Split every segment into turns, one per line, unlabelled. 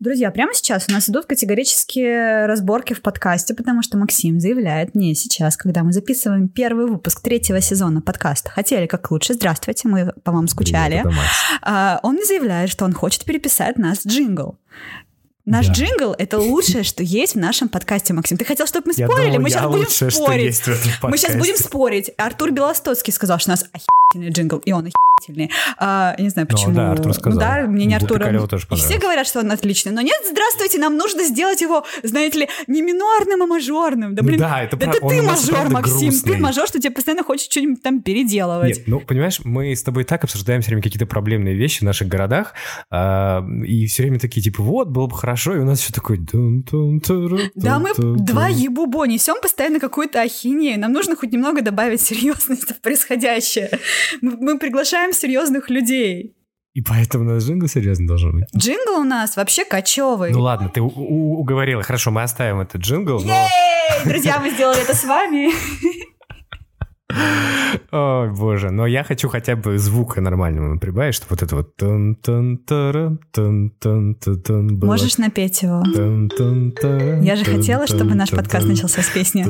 Друзья, прямо сейчас у нас идут категорические разборки в подкасте, потому что Максим заявляет мне сейчас, когда мы записываем первый выпуск третьего сезона подкаста «Хотели как лучше», здравствуйте, мы по вам скучали,
Привет.
А, он мне заявляет, что он хочет переписать нас джингл. Наш
Да.
джингл — это лучшее, что есть в нашем подкасте, Максим. Ты хотел, чтобы мы
Я
спорили?
думал,
мы
я
сейчас будем
лучшее,
спорить. Мы сейчас будем спорить. Артур Белостоцкий сказал, что нас охерительный джингл, и он охерительный. А, я не знаю,
Ну,
почему.
да, Артур сказал.
Ну да, мнение
Бупе
Артура.
Королеву тоже
И все говорят, что он отличный. Но нет, здравствуйте, нам нужно сделать его, знаете ли, не минорным, а мажорным. Да,
Ну
блин,
да, это прав- он
ты мажор, Максим.
грустный.
Ты мажор, что тебе постоянно хочется что-нибудь там переделывать.
Нет, ну, понимаешь, мы с тобой и так обсуждаем все время какие-то проблемные вещи в наших городах, а, и все время такие, типа, вот, было бы хорошо, и у нас все такое...
Да, мы два ебубо несем постоянно какую-то ахинею. Нам нужно хоть немного добавить серьезности в происходящее. мы приглашаем серьезных людей.
И поэтому у нас джингл серьезно должен быть.
Джингл у нас вообще кочевый.
Ну ладно, ты уговорила. Хорошо, мы оставим этот джингл, но...
Друзья, мы сделали это с вами.
Ой, боже, но я хочу хотя бы звука нормального прибавить, чтобы вот это вот... тун-тун-тара, тун-тун-тун-тун было.
Можешь напеть его. Я же хотела, чтобы наш подкаст начался с песни.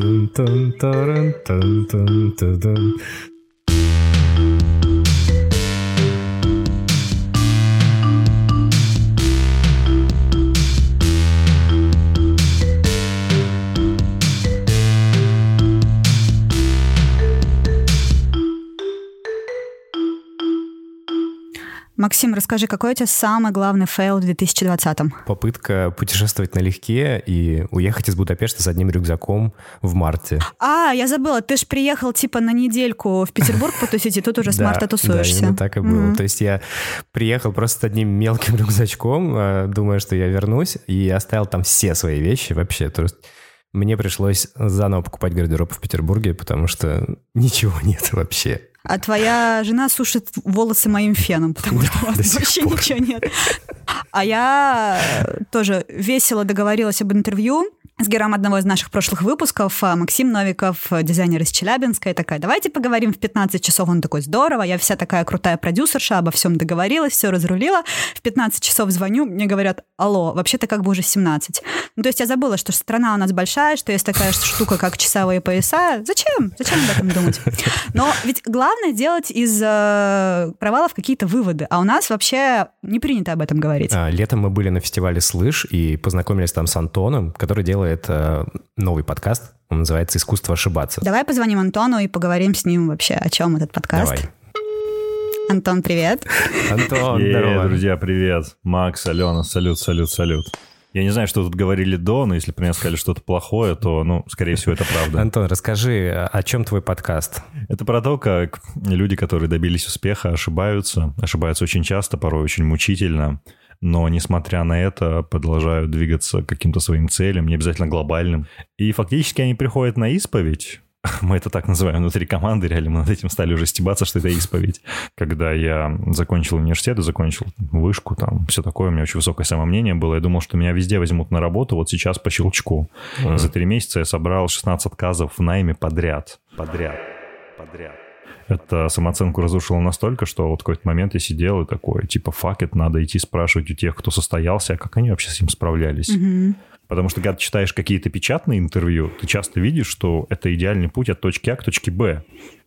Максим, расскажи, какой у тебя самый главный fail в 2020-м?
Попытка путешествовать налегке и уехать из Будапешта с одним рюкзаком в марте.
А, я забыла, ты ж приехал типа на недельку в Петербург потусить, и тут уже с
Да,
марта
Да,
тусуешься.
именно так и было. То есть я приехал просто с одним мелким рюкзачком, э, думая, что я вернусь, и оставил там все свои вещи вообще. То есть мне пришлось заново покупать гардероб в Петербурге, потому что ничего нет вообще.
А твоя жена сушит волосы моим феном, потому что у вас вообще
пор.
ничего нет. А я тоже весело договорилась об интервью с героем одного из наших прошлых выпусков. А, Максим Новиков, э, дизайнер из Челябинска, и такая, давайте поговорим в 15 часов. Он такой, здорово, я вся такая крутая продюсерша, обо всем договорилась, все разрулила. В 15 часов звоню, мне говорят, алло, вообще-то как бы уже 17. Ну, то есть я забыла, что страна у нас большая, что есть такая штука, как часовые пояса. Зачем? Зачем об этом думать? Но ведь главное делать из э, провалов какие-то выводы. А у нас вообще не принято об этом говорить.
А, Летом мы были на фестивале «Слышь» и познакомились там с Антоном, который делает э, новый подкаст. Он называется «Искусство ошибаться».
Давай позвоним Антону и поговорим с ним вообще, о чем этот подкаст.
Давай.
Антон, привет.
Антон,
Е,
здорово.
друзья, привет. Макс, Алена, салют, салют, салют. Я не знаю, что тут говорили до, но если бы мне сказали что-то плохое, то, ну, скорее всего, это правда.
Антон, расскажи, о чем твой подкаст?
Это про то, как люди, которые добились успеха, ошибаются. Ошибаются очень часто, порой очень мучительно. Но, несмотря на это, продолжают двигаться к каким-то своим целям, не обязательно глобальным. И фактически они приходят на исповедь. Мы это так называем внутри команды, реально мы над этим стали уже стебаться, что это исповедь. Когда я закончил университет, закончил вышку, там все такое, у меня очень высокое самомнение было. Я думал, что меня везде возьмут на работу, вот сейчас по щелчку. За три месяца я собрал 16 отказов в найме подряд. Подряд. Подряд. Это самооценку разрушило настолько, что вот в какой-то момент я сидел и такой, типа, фак, это надо идти спрашивать у тех, кто состоялся, а как они вообще с этим справлялись.
Мгм.
Потому что когда ты читаешь какие-то печатные интервью, ты часто видишь, что это идеальный путь от точки А к точке Б.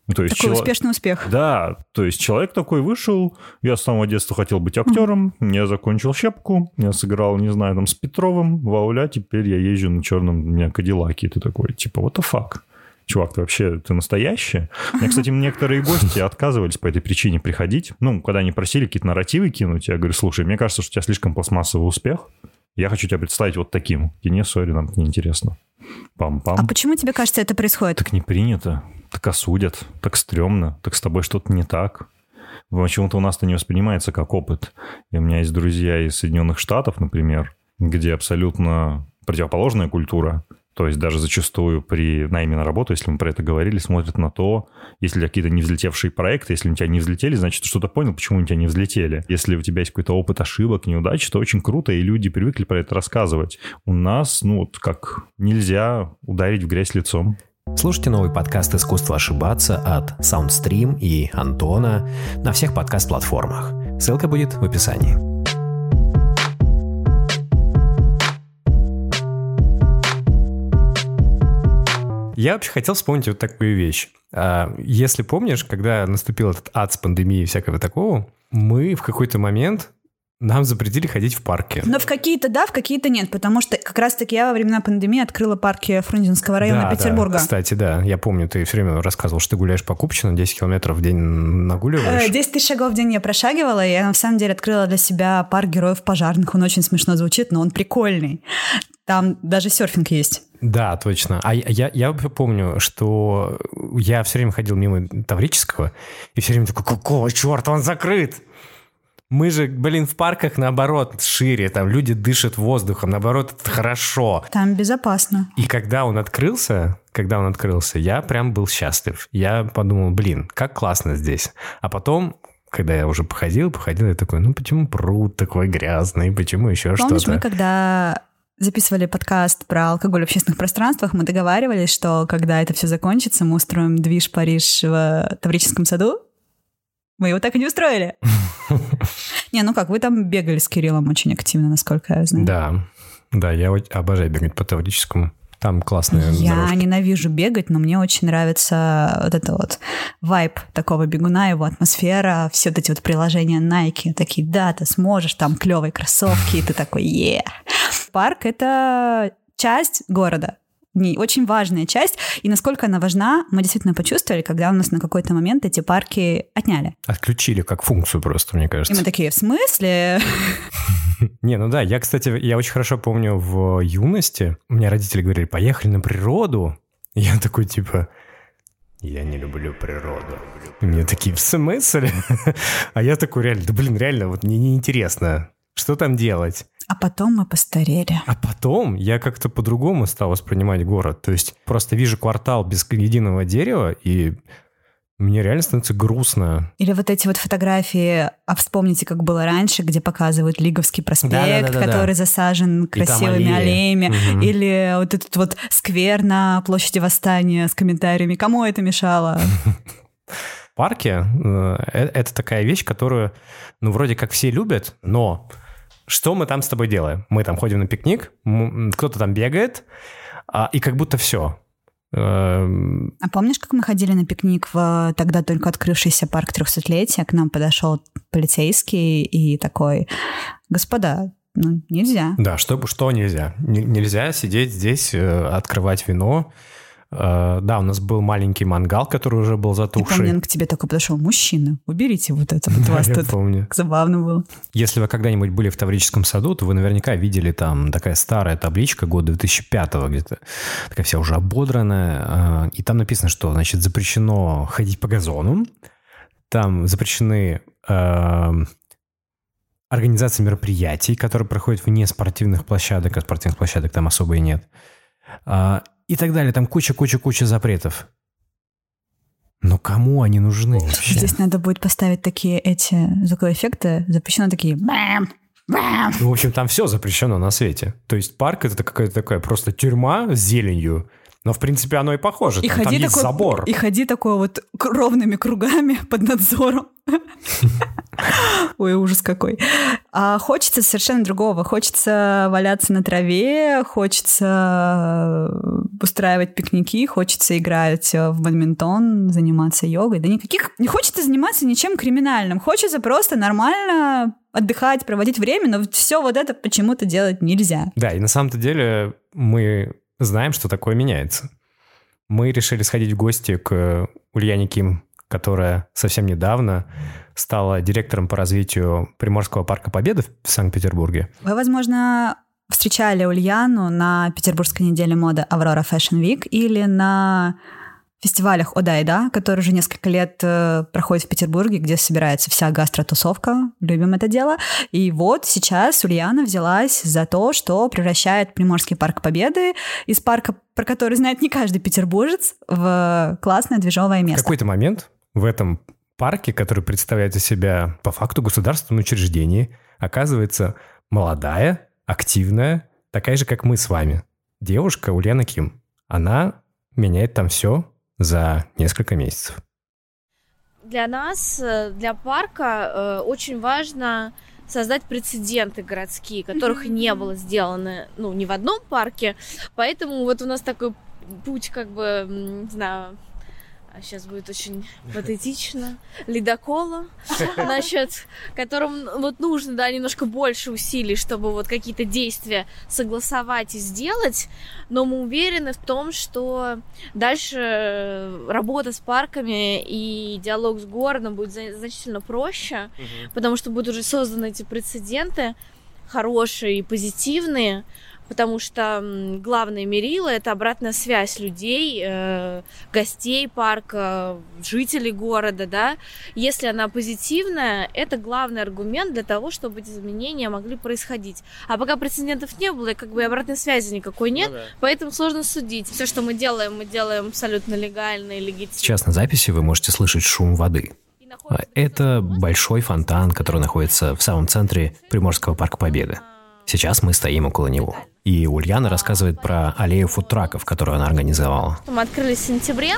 Ну, то есть
Такой
чело-
успешный успех.
Да, то есть человек такой вышел, я с самого детства хотел быть актером, я закончил щепку, я сыграл, не знаю, там с Петровым, вауля, теперь я езжу на черном у меня Кадиллаке. Ты такой, типа, what the fuck? Чувак, ты вообще, ты настоящий? Мне, кстати, некоторые гости отказывались по этой причине приходить. Ну, когда они просили какие-то нарративы кинуть, я говорю, слушай, мне кажется, что у тебя слишком пластмассовый успех. Я хочу тебя представить вот таким. И не, сори, нам это неинтересно. Пам-пам.
А почему тебе кажется, это происходит?
Так не принято, так осудят, так стрёмно, так с тобой что-то не так. Почему-то у нас это не воспринимается как опыт. И у меня есть друзья из Соединенных Штатов, например, где абсолютно противоположная культура. То есть даже зачастую при найме на работу, если мы про это говорили, смотрят на то, если какие-то не взлетевшие проекты, если у тебя не взлетели, значит, ты что-то понял, почему у тебя не взлетели. Если у тебя есть какой-то опыт ошибок, неудач, то очень круто, и люди привыкли про это рассказывать. У нас, ну, вот как нельзя ударить в грязь лицом.
Слушайте новый подкаст «Искусство ошибаться» от Soundstream и Антона на всех подкаст-платформах. Ссылка будет в описании. Я вообще хотел вспомнить вот такую вещь. А, если помнишь, когда наступил этот ад с пандемией и всякого такого, мы в какой-то момент нам запретили ходить в парке.
Но в какие-то да, в какие-то нет, потому что как раз-таки я во времена пандемии открыла парки Фрунзенского района
да,
Петербурга.
Да, кстати, да, я помню, ты все время рассказывал, что ты гуляешь по Купчино, 10 километров в день нагуливаешь.
10 э, тысяч шагов в день я прошагивала, и я на самом деле открыла для себя парк героев пожарных. Он очень смешно звучит, но он прикольный. Там даже серфинг есть.
Да, точно. А я, я помню, что я все время ходил мимо Таврического, и все время такой, какого черта, он закрыт? Мы же, блин, в парках, наоборот, шире, там люди дышат воздухом, наоборот, это хорошо.
Там безопасно.
И когда он открылся, когда он открылся, я прям был счастлив. Я подумал, блин, как классно здесь. А потом когда я уже походил, походил, я такой, ну почему пруд такой грязный, почему еще что-то?
Помнишь, мы когда записывали подкаст про алкоголь в общественных пространствах, мы договаривались, что когда это все закончится, мы устроим движ Париж в Таврическом саду, мы его так и не устроили. Не, ну как, вы там бегали с Кириллом очень активно, насколько я знаю.
Да, да, я обожаю бегать по Таврическому. Там классные
Я
дорожки.
ненавижу бегать, но мне очень нравится вот это вот вайб такого бегуна, его атмосфера, все эти вот приложения Nike, такие, да, ты сможешь, там клевые кроссовки, и ты такой, е. Парк — это часть города, не очень важная часть, и насколько она важна, мы действительно почувствовали, когда у нас на какой-то момент эти парки отняли.
Отключили как функцию просто, мне кажется.
И мы такие, в смысле?
Не, ну да, я, кстати, я очень хорошо помню в юности, у меня родители говорили, поехали на природу. И я такой, типа, я не люблю природу. И мне такие, в смысле? А я такой, реально, да блин, реально, вот мне неинтересно. Что там делать?
А потом мы постарели.
А потом я как-то по-другому стал воспринимать город. То есть просто вижу квартал без единого дерева, и мне реально становится грустно.
Или вот эти вот фотографии, а вспомните, как было раньше, где показывают Лиговский проспект, да, да, да, который засажен красивыми аллеями. Угу. Или вот этот вот сквер на площади Восстания с комментариями. Кому это мешало?
Парки э, — это такая вещь, которую, ну, вроде как все любят, но что мы там с тобой делаем? Мы там ходим на пикник, кто-то там бегает, а, и как будто все.
Эм, а помнишь, как мы ходили на пикник в тогда только открывшийся парк трехсотлетия? К нам подошел полицейский и такой, господа, ну, нельзя.
Да, что, что нельзя? Нельзя сидеть здесь, э, открывать вино, Э, да, у нас был маленький мангал, который уже был затухший.
И помню, он к тебе только подошел, мужчина, уберите вот это вот вас тут. помню. Забавно было.
Если вы когда-нибудь были в Таврическом саду, то вы наверняка видели там такая старая табличка года 2005 где-то, такая вся уже ободранная, э, и там написано, что, значит, запрещено ходить по газону, там запрещены э, организации мероприятий, которые проходят вне спортивных площадок, а спортивных площадок там особо и нет и так далее. Там куча-куча-куча запретов. Но кому они нужны вообще?
Здесь надо будет поставить такие эти звуковые эффекты, запрещено такие...
Ну, в общем, там все запрещено на свете. То есть парк — это какая-то такая просто тюрьма с зеленью, но, в принципе, оно и похоже. И там, ходи там есть такой, забор.
И ходи такой вот ровными кругами под надзором. Ой, ужас какой. А хочется совершенно другого. Хочется валяться на траве, хочется устраивать пикники, хочется играть в бадминтон, заниматься йогой. Да никаких... Не хочется заниматься ничем криминальным. Хочется просто нормально отдыхать, проводить время, но все вот это почему-то делать нельзя.
Да, и на самом-то деле мы знаем, что такое меняется. Мы решили сходить в гости к Ульяне Ким, которая совсем недавно стала директором по развитию Приморского парка Победы в Санкт-Петербурге.
Вы, возможно, встречали Ульяну на Петербургской неделе моды Аврора Fashion Week или на фестивалях «Ода и да», который уже несколько лет э, проходит в Петербурге, где собирается вся гастротусовка. Любим это дело. И вот сейчас Ульяна взялась за то, что превращает Приморский парк Победы из парка, про который знает не каждый петербуржец, в классное движовое место.
В какой-то момент в этом парке, который представляет из себя по факту государственное учреждение, оказывается молодая, активная, такая же, как мы с вами, девушка Ульяна Ким. Она меняет там все, за несколько месяцев.
Для нас, э, для парка, э, очень важно создать прецеденты городские, которых не было сделано, ну, ни в одном парке. Поэтому вот у нас такой путь как бы, не знаю, а сейчас будет очень патетично, ледокола, значит, которым вот нужно, да, немножко больше усилий, чтобы вот какие-то действия согласовать и сделать, но мы уверены в том, что дальше работа с парками и диалог с городом будет значительно проще, потому что будут уже созданы эти прецеденты хорошие и позитивные, потому что главное мерило это обратная связь людей, э, гостей парка, жителей города, да. Если она позитивная, это главный аргумент для того, чтобы эти изменения могли происходить. А пока прецедентов не было, и как бы обратной связи никакой нет, ну, да. поэтому сложно судить. Все, что мы делаем, мы делаем абсолютно легально и легитимно.
Сейчас на записи вы можете слышать шум воды. Это большой фонтан, который находится в самом центре Приморского парка Победы. Сейчас мы стоим около него. И Ульяна рассказывает про аллею фудтраков, которую она организовала.
Мы открылись в сентябре,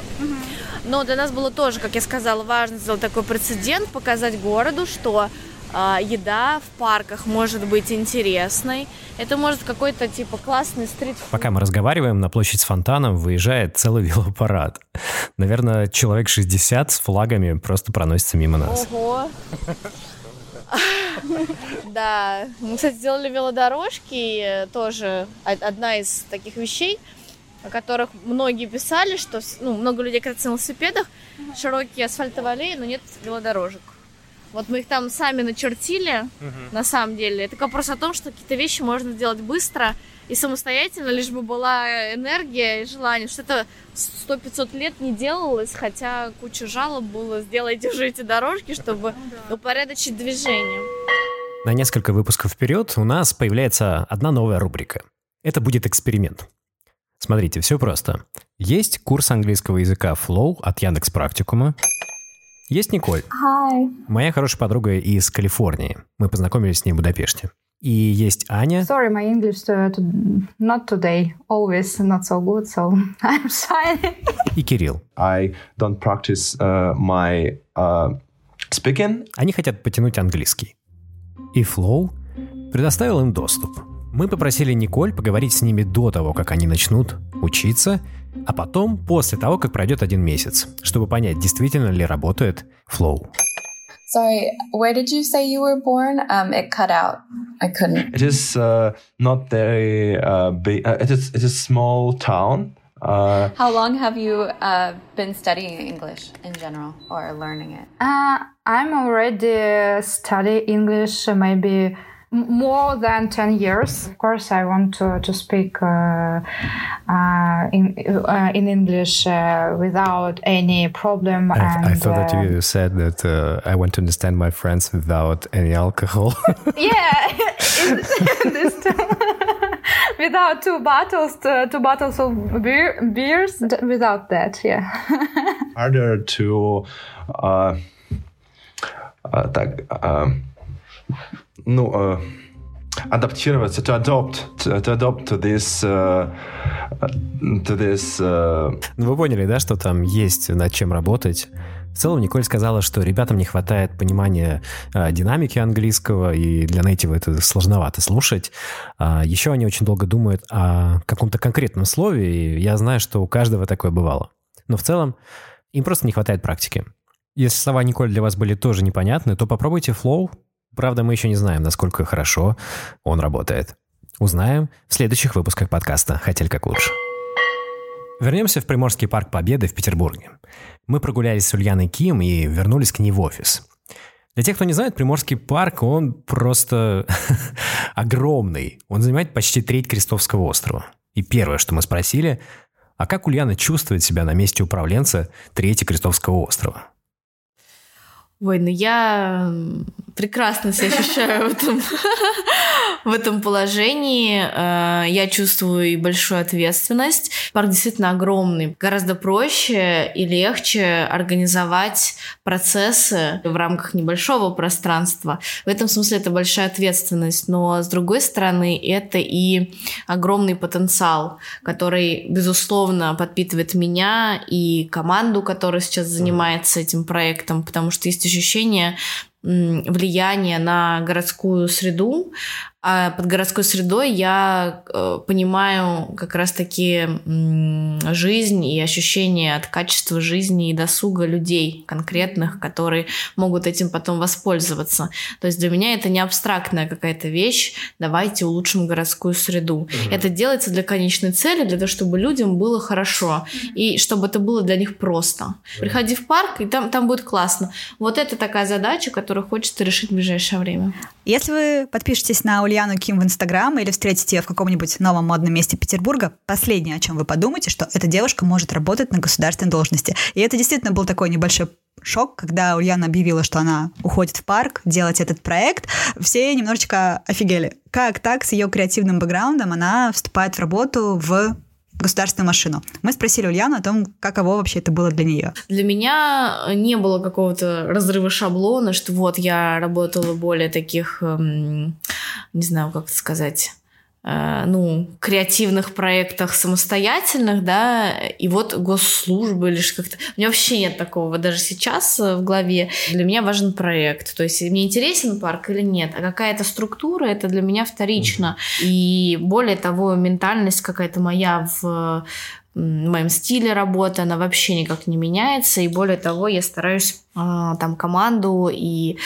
но для нас было тоже, как я сказала, важно сделать такой прецедент, показать городу, что э, еда в парках может быть интересной. Это может какой-то типа классный стрит.
Пока мы разговариваем, на площадь с фонтаном выезжает целый велопарад. Наверное, человек 60 с флагами просто проносится мимо нас.
Ого! Да, мы, кстати, сделали велодорожки, тоже одна из таких вещей, о которых многие писали, что ну, много людей катаются на велосипедах, широкие асфальтовые аллеи, но нет велодорожек. Вот мы их там сами начертили, на самом деле. Это вопрос о том, что какие-то вещи можно сделать быстро, и самостоятельно, лишь бы была энергия и желание. Что это 100-500 лет не делалось, хотя куча жалоб было, сделайте уже эти дорожки, чтобы упорядочить движение.
На несколько выпусков вперед у нас появляется одна новая рубрика. Это будет эксперимент. Смотрите, все просто. Есть курс английского языка Flow от Яндекс Практикума. Есть Николь.
Hi.
Моя хорошая подруга из Калифорнии. Мы познакомились с ней в Будапеште. И есть Аня.
Sorry, my English to, to, not today. Always not so good, so I'm shy.
И Кирилл.
I don't practice uh, my uh, speaking.
Они хотят потянуть английский. И Flow предоставил им доступ. Мы попросили Николь поговорить с ними до того, как они начнут учиться, а потом после того, как пройдет один месяц, чтобы понять, действительно ли работает Flow.
Sorry, where did you say you were born? Um, it cut out. I couldn't.
It is uh, not very uh, big. Uh, it is it is a small town.
Uh, How long have you uh, been studying English in general or learning it?
Uh, I'm already study English maybe more than 10 years. Of course, I want to, to speak uh, uh, in, uh, in English uh, without any problem.
I, and, I thought that you uh, said that uh, I want to understand my friends without any alcohol.
yeah, this without two bottles, two bottles of beer, beers, without that, yeah.
Harder to, так, ну, uh, адаптироваться, to adopt, to, to adopt to this, uh, to this. Uh...
Ну, вы поняли, да, что там есть над чем работать. В целом, Николь сказала, что ребятам не хватает понимания э, динамики английского, и для нейтива это сложновато слушать. А еще они очень долго думают о каком-то конкретном слове, и я знаю, что у каждого такое бывало. Но в целом им просто не хватает практики. Если слова Николь для вас были тоже непонятны, то попробуйте Flow, Правда, мы еще не знаем, насколько хорошо он работает. Узнаем в следующих выпусках подкаста «Хотель как лучше». Вернемся в Приморский парк Победы в Петербурге. Мы прогулялись с Ульяной Ким и вернулись к ней в офис. Для тех, кто не знает, Приморский парк, он просто огромный. Он занимает почти треть Крестовского острова. И первое, что мы спросили, а как Ульяна чувствует себя на месте управленца трети Крестовского острова?
Ой, ну я прекрасно себя ощущаю в этом, в этом положении. Э, я чувствую и большую ответственность. Парк действительно огромный. Гораздо проще и легче организовать процессы в рамках небольшого пространства. В этом смысле это большая ответственность. Но, с другой стороны, это и огромный потенциал, который, безусловно, подпитывает меня и команду, которая сейчас занимается этим проектом, потому что есть ощущение влияние на городскую среду, А под городской средой я э, понимаю как раз-таки жизнь и ощущение от качества жизни и досуга людей конкретных, которые могут этим потом воспользоваться. То есть для меня это не абстрактная какая-то вещь, давайте улучшим городскую среду. Mm-hmm. Это делается для конечной цели, для того, чтобы людям было хорошо и чтобы это было для них просто. Приходи в парк, и там, там будет классно. Вот это такая задача, которую хочется решить в ближайшее время.
Если вы подпишетесь на Ульяну Ким в Инстаграм или встретите ее в каком-нибудь новом модном месте Петербурга, последнее, о чем вы подумаете, что эта девушка может работать на государственной должности. И это действительно был такой небольшой шок, когда Ульяна объявила, что она уходит в парк делать этот проект. Все немножечко офигели. Как так с ее креативным бэкграундом она вступает в работу в государственную машину. Мы спросили Ульяну о том, каково вообще это было для нее.
Для меня не было какого-то разрыва шаблона, что вот я работала более таких, эм, не знаю, как сказать, ну, креативных проектах самостоятельных, да, и вот госслужбы или как-то. У меня вообще нет такого даже сейчас э, в голове. Для меня важен проект. То есть мне интересен парк или нет, а какая-то структура, это для меня вторично. И более того, ментальность какая-то моя в моем стиле работы, она вообще никак не меняется. И более того, я стараюсь э, там команду и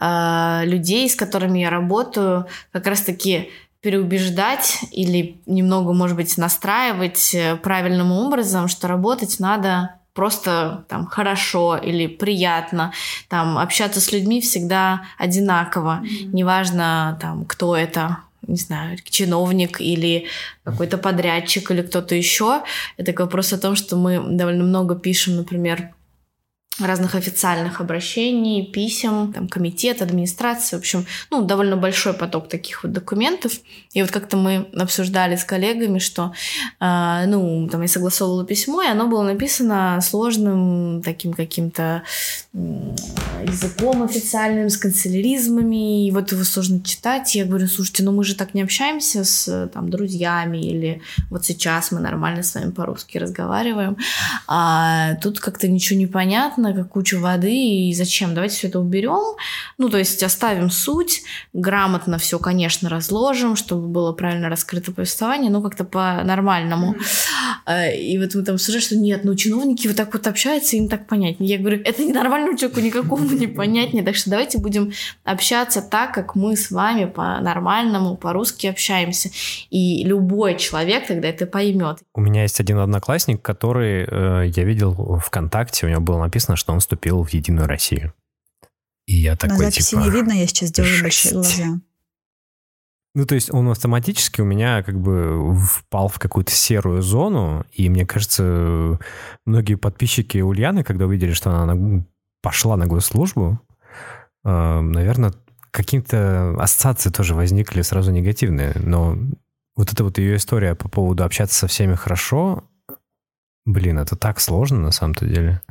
э, людей, с которыми я работаю, как раз-таки переубеждать или немного, может быть, настраивать э, правильным образом, что работать надо просто там хорошо или приятно, там общаться с людьми всегда одинаково, mm-hmm. неважно там кто это, не знаю, чиновник или какой-то подрядчик или кто-то еще. Это вопрос о том, что мы довольно много пишем, например, разных официальных обращений, писем, там, комитет, администрация, в общем, ну, довольно большой поток таких вот документов. И вот как-то мы обсуждали с коллегами, что, э, ну, там я согласовывала письмо, и оно было написано сложным таким каким-то языком официальным, с канцеляризмами, и вот его сложно читать. Я говорю, слушайте, ну мы же так не общаемся с там друзьями, или вот сейчас мы нормально с вами по-русски разговариваем, а тут как-то ничего не понятно, понятно, как куча воды, и зачем? Давайте все это уберем. Ну, то есть оставим суть, грамотно все, конечно, разложим, чтобы было правильно раскрыто повествование, но как-то по-нормальному. Mm-hmm. И вот мы там обсуждаем, что нет, ну, чиновники вот так вот общаются, им так понятнее. Я говорю, это ненормальному человеку никакому не понятнее, так что давайте будем общаться так, как мы с вами по-нормальному, по-русски общаемся. И любой человек тогда это поймет.
У меня есть один одноклассник, который э, я видел ВКонтакте, у него было написано написано, что он вступил в Единую Россию. И я такой,
На записи
типа...
не видно, я сейчас делаю большие глаза.
Ну, то есть он автоматически у меня как бы впал в какую-то серую зону, и мне кажется, многие подписчики Ульяны, когда увидели, что она пошла на госслужбу, э, наверное, какие-то ассоциации тоже возникли сразу негативные. Но вот эта вот ее история по поводу общаться со всеми хорошо, блин, это так сложно на самом-то деле.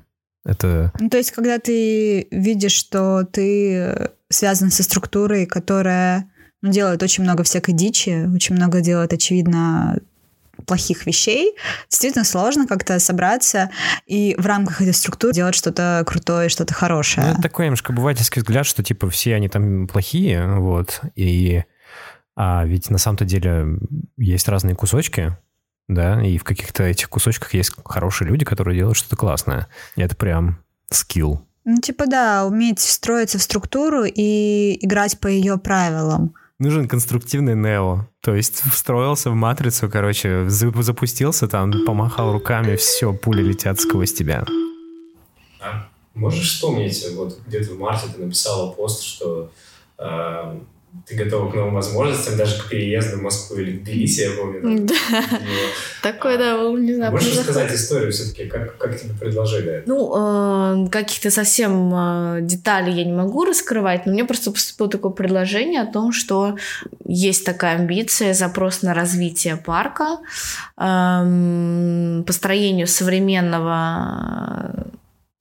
Это...
Ну, то есть, когда ты видишь, что ты связан со структурой, которая ну, делает очень много всякой дичи, очень много делает, очевидно, плохих вещей, действительно сложно как-то собраться и в рамках этой структуры делать что-то крутое, что-то хорошее.
Ну, это такой немножко обывательский взгляд, что типа все они там плохие, вот, и а ведь на самом-то деле есть разные кусочки, да, и в каких-то этих кусочках есть хорошие люди, которые делают что-то классное. И это прям скилл.
Ну, типа, да, уметь встроиться в структуру и играть по ее правилам.
Нужен конструктивный Нео. То есть встроился в матрицу, короче, запустился там, помахал руками, все, пули летят сквозь тебя.
А можешь вспомнить, вот где-то в марте ты написала пост, что э, ты готова к новым возможностям, даже к переезду в Москву или в Тбилиси, я помню.
Да, такое, да, не знаю.
Можешь рассказать историю все-таки, как, как тебе предложили?
Ну, э, каких-то совсем э, деталей я не могу раскрывать, но мне просто поступило такое предложение о том, что есть такая амбиция, запрос на развитие парка, эм, построению современного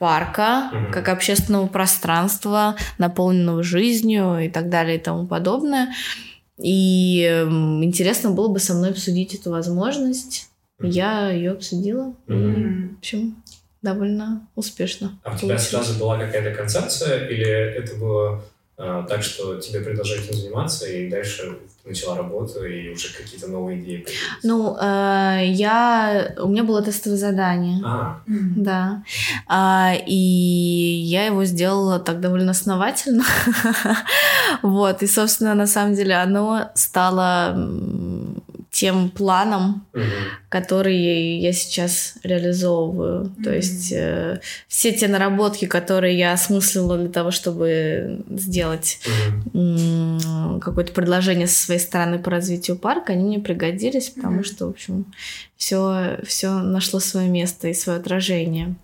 парка, mm-hmm. как общественного пространства, наполненного жизнью и так далее и тому подобное. И интересно было бы со мной обсудить эту возможность. Mm-hmm. Я ее обсудила. Mm-hmm. И, в общем, довольно успешно.
А у тебя сразу была какая-то концепция, или это было а, так, что тебе предложили этим заниматься, и дальше начала работу и уже какие-то новые идеи появились?
Ну, э, я... У меня было тестовое задание.
А,
Да. А, и я его сделала так довольно основательно. Вот. И, собственно, на самом деле оно стало тем планом,
мгм.
который я сейчас реализовываю. То есть э, все те наработки, которые я осмыслила для того, чтобы сделать м, какое-то предложение со своей стороны по развитию парка, они мне пригодились, потому что, в общем, все, все нашло свое место и свое отражение.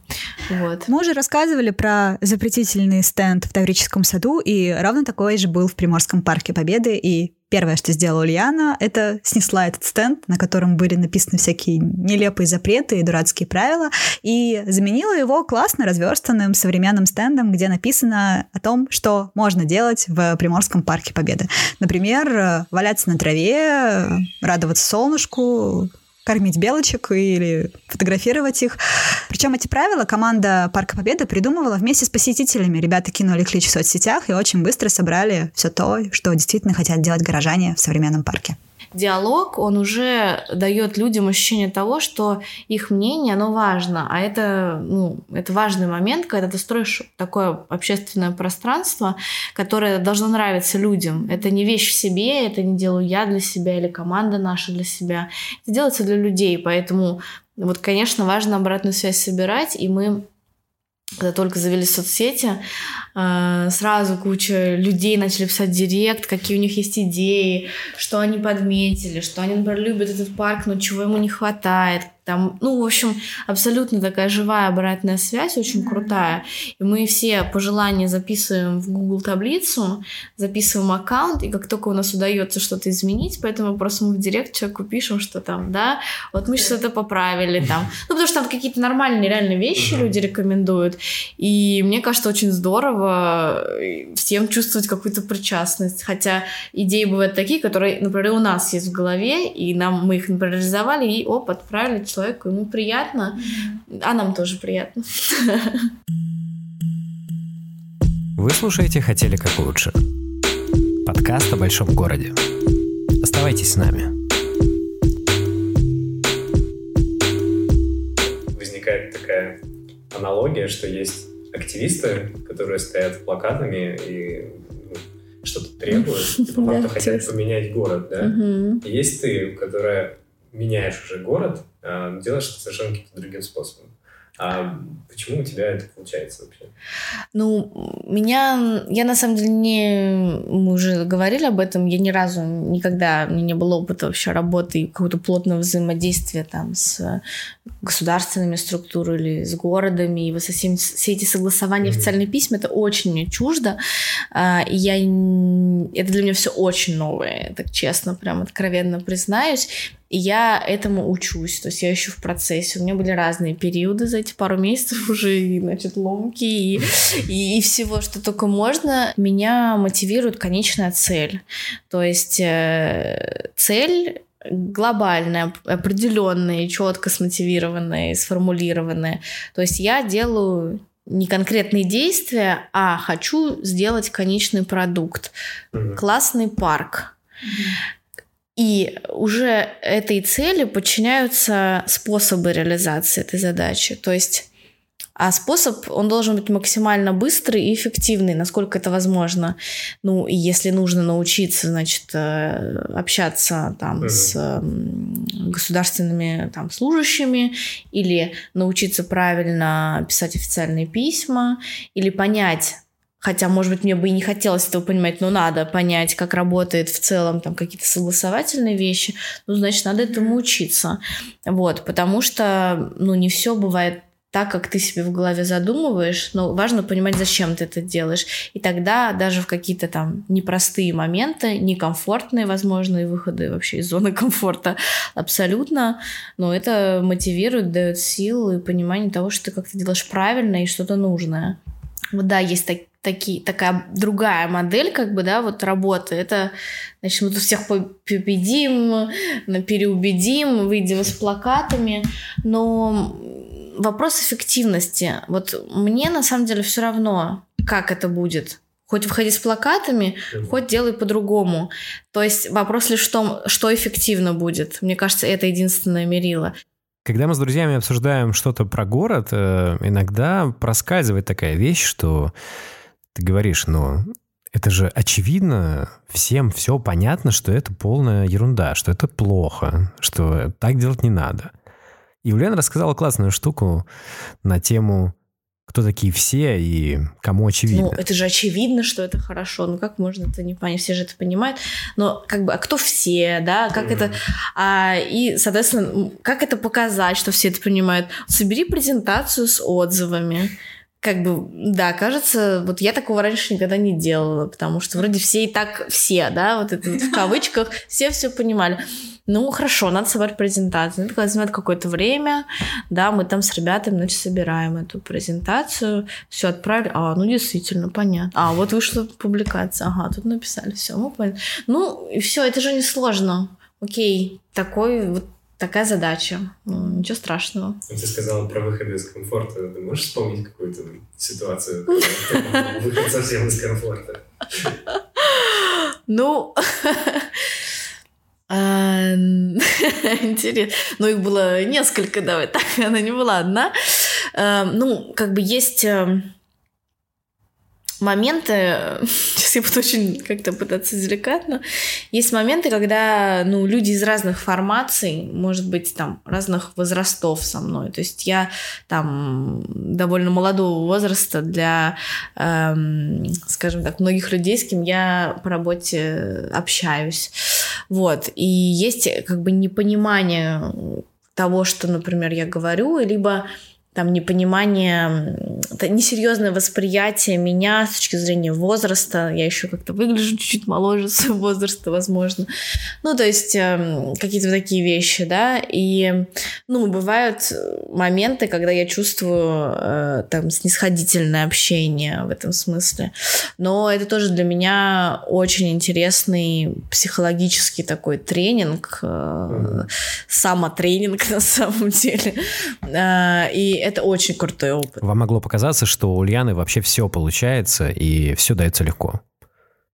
Вот.
Мы уже рассказывали про запретительный стенд в Таврическом саду, и равно такой же был в Приморском парке Победы. И первое, что сделала Ульяна, это снесла этот стенд, на котором были написаны всякие нелепые запреты и дурацкие правила, и заменила его классно разверстанным современным стендом, где написано о том, что можно делать в Приморском парке Победы. Например, валяться на траве, радоваться солнышку, кормить белочек или фотографировать их. Причем эти правила команда Парка Победы придумывала вместе с посетителями. Ребята кинули клич в соцсетях и очень быстро собрали все то, что действительно хотят делать горожане в современном парке.
Диалог, он уже дает людям ощущение того, что их мнение, оно важно. А это, ну, это важный момент, когда ты строишь такое общественное пространство, которое должно нравиться людям. Это не вещь в себе, это не делаю я для себя или команда наша для себя. Это делается для людей, поэтому вот, конечно, важно обратную связь собирать, и мы когда только завели соцсети, э, сразу куча людей начали писать директ, какие у них есть идеи, что они подметили, что они, например, любят этот парк, но чего ему не хватает. Там, ну, в общем, абсолютно такая живая обратная связь, очень крутая. И мы все пожелания записываем в Google таблицу, записываем аккаунт, и как только у нас удается что-то изменить, поэтому просто мы в директ человеку пишем, что там, да, вот мы сейчас это поправили там. Ну, потому что там какие-то нормальные реальные вещи люди рекомендуют. И мне кажется, очень здорово э, всем чувствовать какую-то причастность. Хотя идеи бывают такие, которые, например, у нас есть в голове, и нам мы их, например, реализовали, и оп, отправили человеку, ему приятно, а нам тоже приятно.
Вы слушаете «Хотели как лучше». Подкаст о большом городе. Оставайтесь с нами.
возникает такая аналогия, что есть активисты, которые стоят плакатами и ну, что-то требуют, и по факту хотят поменять город, да? И есть ты, которая меняешь уже город, а делаешь это совершенно каким-то другим способом. А почему у тебя это получается вообще?
Ну, меня... Я, на самом деле, не... Мы уже говорили об этом. Я ни разу никогда... У меня не было опыта вообще работы и какого-то плотного взаимодействия там с государственными структурами или с городами. И вот со всеми- все эти согласования,
Мгм.
официальные письма, это очень мне чуждо. А, И я... Это для меня все очень новое, так честно, прям откровенно признаюсь. И я этому учусь, то есть я еще в процессе. У меня были разные периоды за эти пару месяцев уже, и, значит, ломки и, и, и всего, что только можно. Меня мотивирует конечная цель. То есть э, цель глобальная, определенная, четко смотивированная, сформулированная. То есть я делаю не конкретные действия, а хочу сделать конечный продукт.
Мгм.
Классный парк. И уже этой цели подчиняются способы реализации этой задачи. То есть а способ, он должен быть максимально быстрый и эффективный, насколько это возможно. Ну, и если нужно научиться, значит, э, общаться там
Мгм.
с м, государственными там служащими, или научиться правильно писать официальные письма, или понять, Хотя, может быть, мне бы и не хотелось этого понимать, но надо понять, как работает в целом там какие-то согласовательные вещи. Ну, значит, надо этому учиться. Вот, потому что, ну, не все бывает так, как ты себе в голове задумываешь, но важно понимать, зачем ты это делаешь. И тогда даже в какие-то там непростые моменты, некомфортные, возможные выходы вообще из зоны комфорта, абсолютно, но это мотивирует, дает силу и понимание того, что ты как-то делаешь правильно и что-то нужное. Вот да, есть так, такие, такая другая модель, как бы, да, вот работы. Это, значит, мы тут всех по- победим, переубедим, выйдем с плакатами, но вопрос эффективности. Вот мне на самом деле все равно, как это будет. Хоть выходи с плакатами, хоть делай по-другому. То есть вопрос лишь в том, что эффективно будет. Мне кажется, это единственное мерило.
Когда мы с друзьями обсуждаем что-то про город, э, иногда проскальзывает такая вещь, что ты говоришь, ну, это же очевидно, всем все понятно, что это полная ерунда, что это плохо, что так делать не надо. И Ульяна рассказала классную штуку на тему кто такие все и кому очевидно.
Ну, это же очевидно, что это хорошо. Ну, как можно это не понять? Все же это понимают. Но как бы, а кто все, да? Как mm-hmm. это... А, и, соответственно, как это показать, что все это понимают? Собери презентацию с отзывами как бы, да, кажется, вот я такого раньше никогда не делала, потому что вроде все и так все, да, вот это вот в кавычках, все все понимали. Ну, хорошо, надо собрать презентацию. Это возьмет какое-то время, да, мы там с ребятами, значит, собираем эту презентацию, все отправили. А, ну, действительно, понятно. А, вот вышла публикация, ага, тут написали, все, мы поняли. Ну, и все, это же не сложно. Окей, такой вот такая задача. Ну, ничего страшного.
Ты сказала про выход из комфорта. Ты можешь вспомнить какую-то ситуацию, выход совсем из комфорта?
Ну, интересно. Ну, их было несколько, давай так, она не была одна. Ну, как бы есть эм, моменты, сейчас я буду очень как-то пытаться деликатно, есть моменты, когда, ну, люди из разных формаций, может быть, там, разных возрастов со мной, то есть я там довольно молодого возраста для, эм, скажем так, многих людей, с кем я по работе общаюсь, вот, и есть как бы непонимание того, что, например, я говорю, либо там непонимание, несерьезное восприятие меня с точки зрения возраста. Я еще как-то выгляжу чуть-чуть моложе своего возраста, возможно. Ну, то есть э, какие-то такие вещи, да. И, ну, бывают моменты, когда я чувствую э, там снисходительное общение в этом смысле. Но это тоже для меня очень интересный психологический такой тренинг, э, самотренинг на самом деле. Э, и это очень крутой опыт.
Вам могло показаться, что у Ульяны вообще все получается и все дается легко.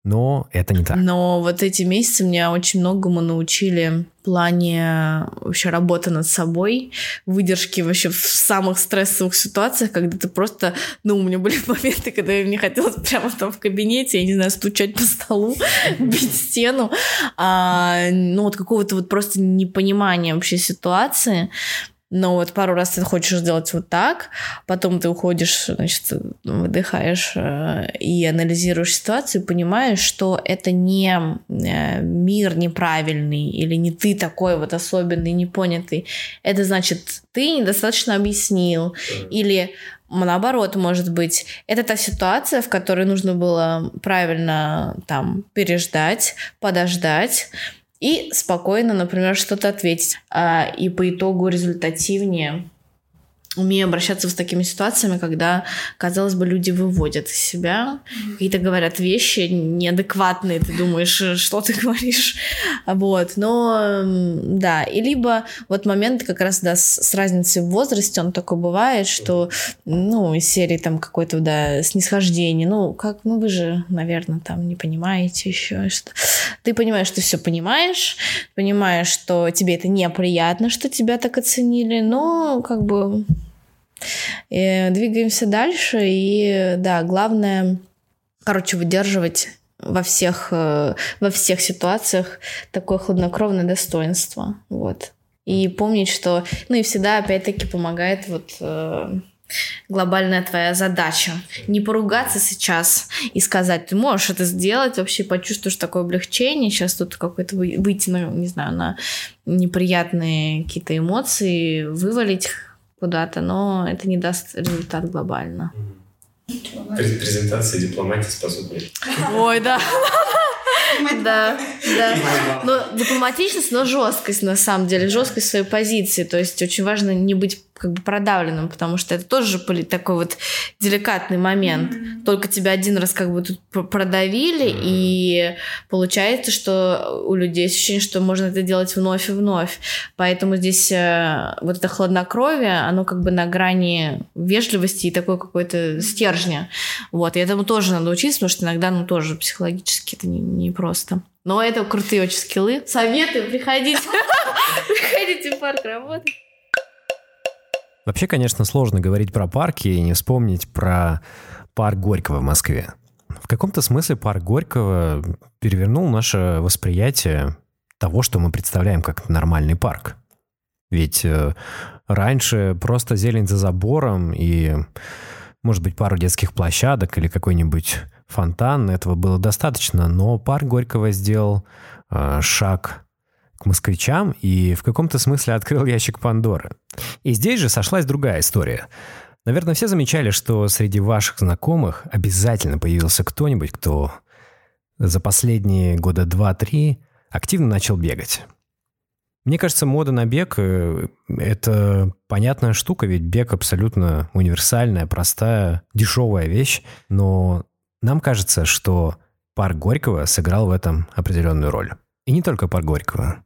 Но это не так.
Но вот эти месяцы меня очень многому научили в плане вообще работы над собой, выдержки вообще в самых стрессовых ситуациях, когда ты просто... Ну, у меня были моменты, когда мне хотелось прямо там в кабинете, я не знаю, стучать по столу, бить стену. А, ну, вот какого-то вот просто непонимания вообще ситуации но вот пару раз ты хочешь сделать вот так, потом ты уходишь, значит, выдыхаешь э, и анализируешь ситуацию, понимаешь, что это не э, мир неправильный или не ты такой вот особенный, непонятый. Это значит, ты недостаточно объяснил или наоборот, может быть, это та ситуация, в которой нужно было правильно там переждать, подождать, и спокойно, например, что-то ответить. А, и по итогу результативнее умею обращаться с такими ситуациями, когда, казалось бы, люди выводят из себя, какие-то говорят вещи неадекватные, ты думаешь, что ты говоришь, вот, но, да, и либо вот момент как раз, да, с, с разницей в возрасте, он такой бывает, что, ну, из серии там какой-то, да, снисхождение, ну, как, ну, вы же, наверное, там не понимаете еще что ты понимаешь, что все понимаешь, понимаешь, что тебе это неприятно, что тебя так оценили, но, как бы, и двигаемся дальше, и да, главное, короче, выдерживать во всех, э, во всех ситуациях такое хладнокровное достоинство. Вот. И помнить, что... Ну и всегда, опять-таки, помогает вот э, глобальная твоя задача. Не поругаться сейчас и сказать, ты можешь это сделать, вообще почувствуешь такое облегчение, сейчас тут какой-то выйти, на, не знаю, на неприятные какие-то эмоции, вывалить куда-то, но это не даст результат глобально.
Презентация дипломатии способны.
Ой, да. Да, да. Но дипломатичность, но жесткость на самом деле, жесткость своей позиции. То есть очень важно не быть как бы продавленным, потому что это тоже такой вот деликатный момент. Mm-hmm. Только тебя один раз как бы тут продавили, mm-hmm. и получается, что у людей есть ощущение, что можно это делать вновь и вновь. Поэтому здесь э, вот это хладнокровие, оно как бы на грани вежливости и такой какой-то стержня. Вот, и этому тоже надо учиться, потому что иногда, ну, тоже психологически это непросто. Не Но это крутые очень скиллы. Советы, приходите. Приходите в парк работать.
Вообще, конечно, сложно говорить про парки и не вспомнить про парк Горького в Москве. В каком-то смысле парк Горького перевернул наше восприятие того, что мы представляем как нормальный парк. Ведь э, раньше просто зелень за забором и, может быть, пару детских площадок или какой-нибудь фонтан, этого было достаточно, но парк Горького сделал э, шаг к москвичам и в каком-то смысле открыл ящик Пандоры. И здесь же сошлась другая история. Наверное, все замечали, что среди ваших знакомых обязательно появился кто-нибудь, кто за последние года два-три активно начал бегать. Мне кажется, мода на бег э, — это понятная штука, ведь бег абсолютно универсальная, простая, дешевая вещь, но нам кажется, что парк Горького сыграл в этом определенную роль. И не только парк Горького.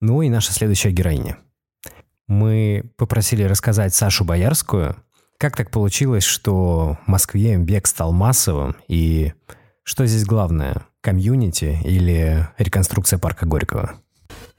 Ну и наша следующая героиня. Мы попросили рассказать Сашу Боярскую, как так получилось, что в Москве бег стал массовым, и что здесь главное, комьюнити или реконструкция парка Горького?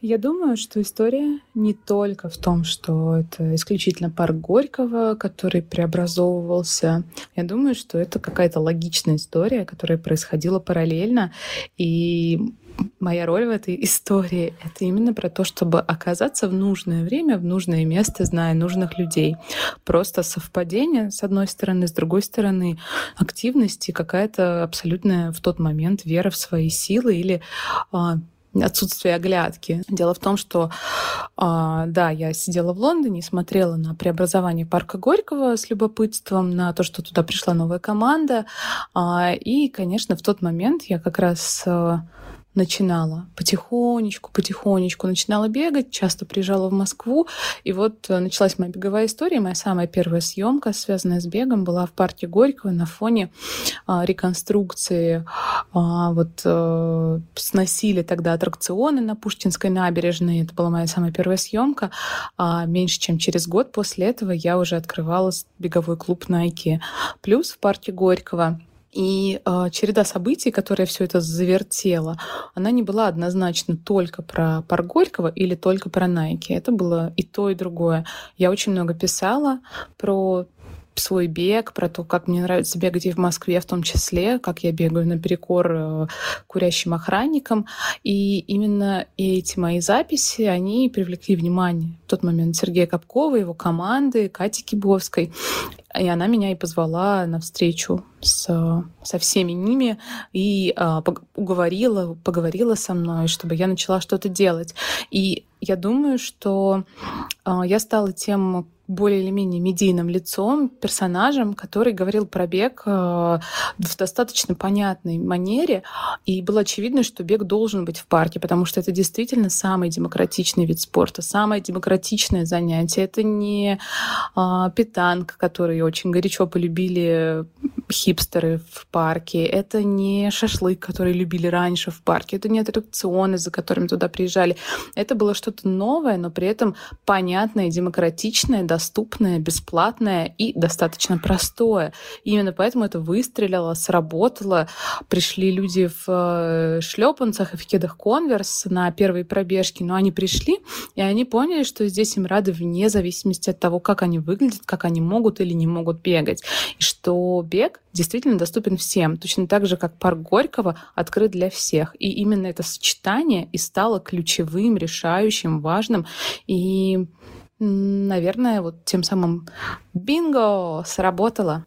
Я думаю, что история не только в том, что это исключительно парк Горького, который преобразовывался. Я думаю, что это какая-то логичная история, которая происходила параллельно. И моя роль в этой истории — это именно про то, чтобы оказаться в нужное время, в нужное место, зная нужных людей. Просто совпадение, с одной стороны, с другой стороны, активность и какая-то абсолютная в тот момент вера в свои силы или а, отсутствие оглядки. Дело в том, что, а, да, я сидела в Лондоне, смотрела на преобразование парка Горького с любопытством, на то, что туда пришла новая команда. А, и, конечно, в тот момент я как раз а, начинала потихонечку, потихонечку начинала бегать, часто приезжала в Москву, и вот э, началась моя беговая история. Моя самая первая съемка, связанная с бегом, была в парке Горького на фоне а, реконструкции. А, вот а, сносили тогда аттракционы на Пушкинской набережной. Это была моя самая первая съемка. А меньше чем через год после этого я уже открывала беговой клуб Nike. Плюс в парке Горького и э, череда событий, которая все это завертела, она не была однозначно только про парк Горького или только про Найки. Это было и то, и другое. Я очень много писала про свой бег, про то, как мне нравится бегать и в Москве в том числе, как я бегаю наперекор э, курящим охранникам. И именно эти мои записи, они привлекли внимание в тот момент Сергея Капкова, его команды, Кати Кибовской. И она меня и позвала на встречу с, со всеми ними и а, уговорила, поговорила со мной, чтобы я начала что-то делать. И я думаю, что а, я стала тем более или менее медийным лицом, персонажем, который говорил про бег э, в достаточно понятной манере. И было очевидно, что бег должен быть в парке, потому что это действительно самый демократичный вид спорта, самое демократичное занятие. Это не а, питанка, который очень горячо полюбили хипстеры в парке. Это не шашлык, который любили раньше в парке. Это не аттракционы, за которыми туда приезжали. Это было что-то новое, но при этом понятное, демократичное, доступное, бесплатное и достаточно простое. И именно поэтому это выстрелило, сработало. Пришли люди в э, шлепанцах и в кедах конверс на первые пробежки, но они пришли, и они поняли, что здесь им рады вне зависимости от того, как они выглядят, как они могут или не могут бегать. И что бег действительно доступен всем, точно так же, как парк Горького открыт для всех. И именно это сочетание и стало ключевым, решающим, важным. И, наверное, вот тем самым бинго сработало.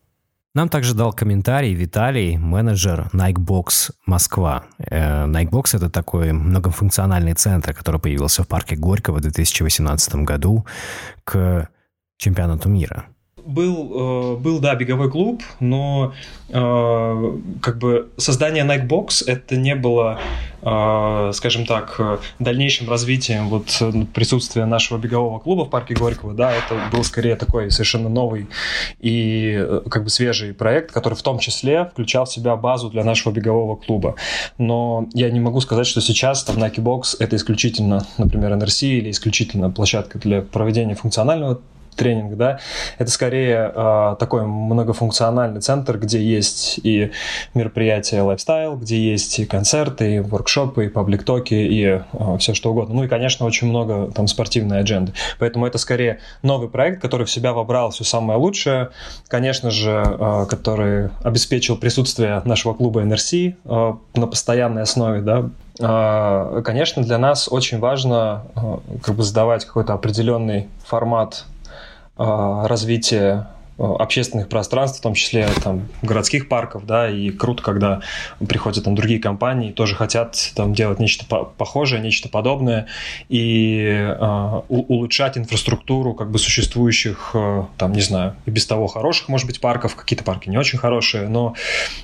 Нам также дал комментарий Виталий, менеджер Nikebox Москва. Э, Nikebox — это такой многофункциональный центр, который появился в парке Горького в 2018 году к чемпионату мира
был, э, был, да, беговой клуб, но э, как бы создание Nike Box это не было э, скажем так, дальнейшим развитием вот присутствия нашего бегового клуба в парке Горького, да, это был скорее такой совершенно новый и как бы свежий проект, который в том числе включал в себя базу для нашего бегового клуба. Но я не могу сказать, что сейчас там Nike Box это исключительно, например, NRC или исключительно площадка для проведения функционального тренинг, да, это скорее э, такой многофункциональный центр, где есть и мероприятия лайфстайл, где есть и концерты, и воркшопы, и паблик-токи, и э, все что угодно. Ну и, конечно, очень много там спортивной адженды. Поэтому это скорее новый проект, который в себя вобрал все самое лучшее, конечно же, э, который обеспечил присутствие нашего клуба NRC э, на постоянной основе, да, Конечно, для нас очень важно как бы задавать какой-то определенный формат а, развитие а, общественных пространств, в том числе там городских парков, да, и круто, когда приходят там другие компании, тоже хотят там делать нечто по похожее, нечто подобное и э, улучшать инфраструктуру как бы существующих, э, там, не знаю, и без того хороших, может быть, парков, какие-то парки не очень хорошие, но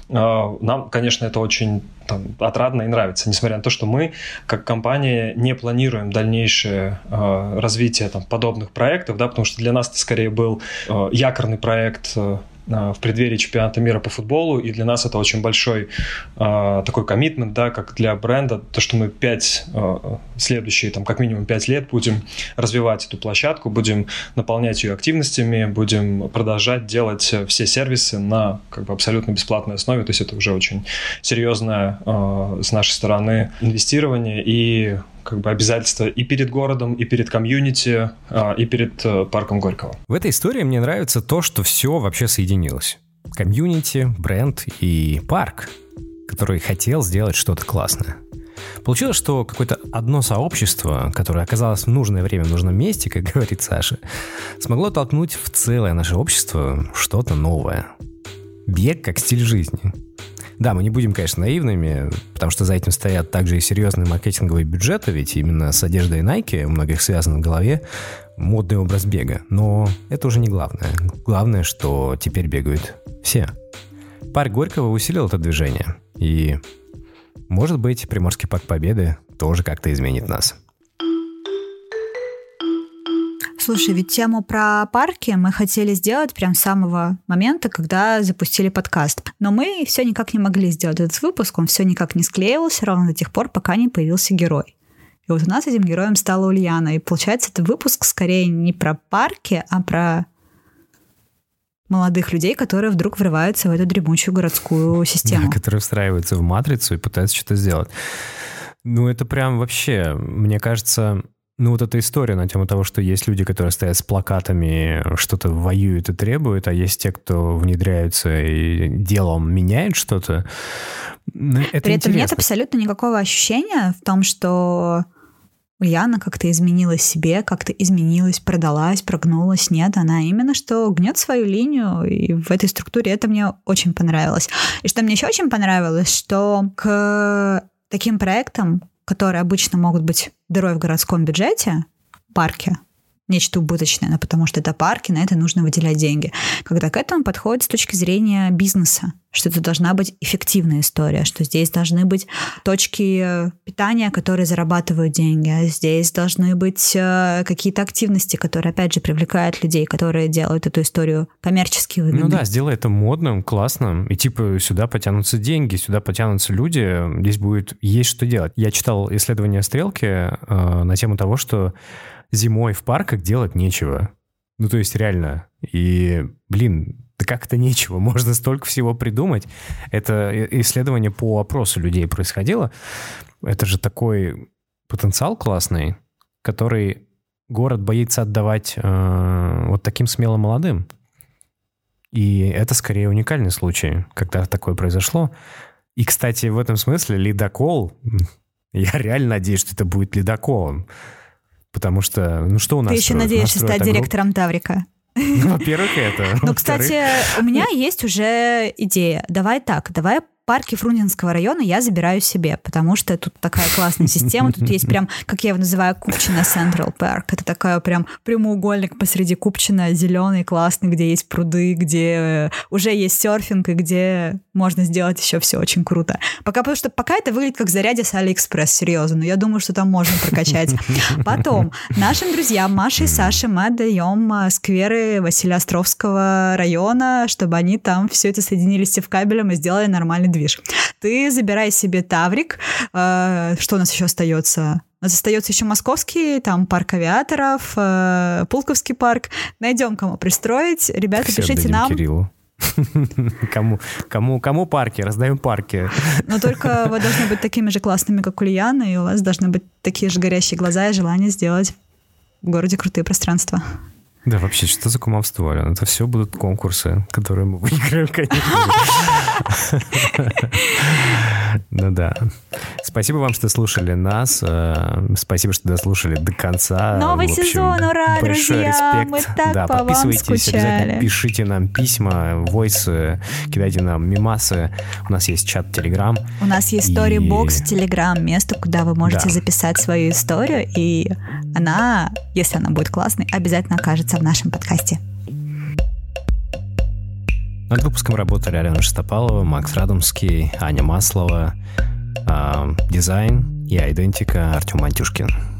э, нам, конечно, это очень там, отрадно и нравится, несмотря на то, что мы, как компания, не планируем дальнейшее э, развитие там, подобных проектов, да, потому что для нас это скорее был э, якорный проект э, в преддверии чемпионата мира по футболу, и для нас это очень большой э, такой коммитмент, да, как для бренда, то, что мы пять, э, следующие, там, как минимум пять лет будем развивать эту площадку, будем наполнять ее активностями, будем продолжать делать все сервисы на как бы абсолютно бесплатной основе, то есть это уже очень серьезное э, с нашей стороны инвестирование. И как бы обязательства и перед городом, и перед комьюнити, а, и перед э, парком Горького.
В этой истории мне нравится то, что все вообще соединилось. Комьюнити, бренд и парк, который хотел сделать что-то классное. Получилось, что какое-то одно сообщество, которое оказалось в нужное время в нужном месте, как говорит Саша, смогло толкнуть в целое наше общество что-то новое. Бег как стиль жизни – да, мы не будем, конечно, наивными, потому что за этим стоят также и серьезные маркетинговые бюджеты, ведь именно с одеждой Nike у многих связан в голове модный образ бега. Но это уже не главное. Главное, что теперь бегают все. Парк Горького усилил это движение. И, может быть, Приморский парк Победы тоже как-то изменит нас.
Слушай, ведь тему про парки мы хотели сделать прям с самого момента, когда запустили подкаст. Но мы все никак не могли сделать этот выпуск, он все никак не склеивался ровно до тех пор, пока не появился герой. И вот у нас этим героем стала Ульяна. И получается, это выпуск скорее не про парки, а про молодых людей, которые вдруг врываются в эту дремучую городскую систему.
Да, которые встраиваются в матрицу и пытаются что-то сделать. Ну, это прям вообще, мне кажется, ну, вот эта история на тему того, что есть люди, которые стоят с плакатами, что-то воюют и требуют, а есть те, кто внедряются и делом меняют что-то.
Ну, это При этом нет абсолютно никакого ощущения в том, что Яна как-то изменилась себе, как-то изменилась, продалась, прогнулась. Нет, она именно что гнет свою линию, и в этой структуре это мне очень понравилось. И что мне еще очень понравилось, что к таким проектам которые обычно могут быть дырой в городском бюджете, парке, нечто убыточное, но потому что это парки, на это нужно выделять деньги. Когда к этому подходит с точки зрения бизнеса, что это должна быть эффективная история, что здесь должны быть точки питания, которые зарабатывают деньги, а здесь должны быть э, какие-то активности, которые, опять же, привлекают людей, которые делают эту историю коммерчески выгодной.
Ну да, сделай это модным, классным, и типа сюда потянутся деньги, сюда потянутся люди, здесь будет есть что делать. Я читал исследование «Стрелки» э, на тему того, что зимой в парках делать нечего. Ну, то есть реально. И, блин, да как-то нечего, можно столько всего придумать. Это исследование по опросу людей происходило. Это же такой потенциал классный, который город боится отдавать э, вот таким смелым молодым. И это скорее уникальный случай, когда такое произошло. И, кстати, в этом смысле ледокол, я реально надеюсь, что это будет ледоколом. Потому что, ну что у нас
Ты еще надеешься стать директором Таврика?
Ну, во-первых, это.
Ну, кстати, у меня есть уже идея. Давай так, давай парки Фрунзенского района я забираю себе, потому что тут такая классная система. Тут есть прям, как я его называю, Купчина Central Park. Это такая прям прямоугольник посреди Купчина, зеленый, классный, где есть пруды, где уже есть серфинг и где можно сделать еще все очень круто. Пока, потому что пока это выглядит как зарядье с Алиэкспресс, серьезно, но я думаю, что там можно прокачать. Потом, нашим друзьям Маше и Саше мы отдаем а, скверы Василеостровского района, чтобы они там все это соединили с кабелем и сделали нормальный движ. Ты забирай себе Таврик. Э, что у нас еще остается? У нас остается еще московский, там парк авиаторов, э, Пулковский парк. Найдем, кому пристроить. Ребята,
Все
пишите нам.
Кириллу. Кому, кому, кому парки? Раздаем парки.
Но только вы должны быть такими же классными, как Ульяна, и у вас должны быть такие же горящие глаза и желание сделать в городе крутые пространства.
Да, вообще, что за кумовство, Ален? Это все будут конкурсы, которые мы выиграем, конечно. Ну да. Спасибо вам, что слушали нас. Э, Спасибо, что дослушали до конца.
Новый
В общем,
сезон, ура,
большой
друзья!
респект.
Мы так
да,
по вам
подписывайтесь, обязательно
скучали.
пишите нам письма, войсы, кидайте нам мимасы. У нас есть чат Телеграм.
У нас есть
И-
Storybox, Telegram, место, куда вы можете
Да.
записать свою историю, и она, если она будет классной, обязательно окажется в нашем подкасте.
Над выпуском работали Алена Шестопалова, Макс Радомский, Аня Маслова, а, дизайн и идентика Артем Антюшкин.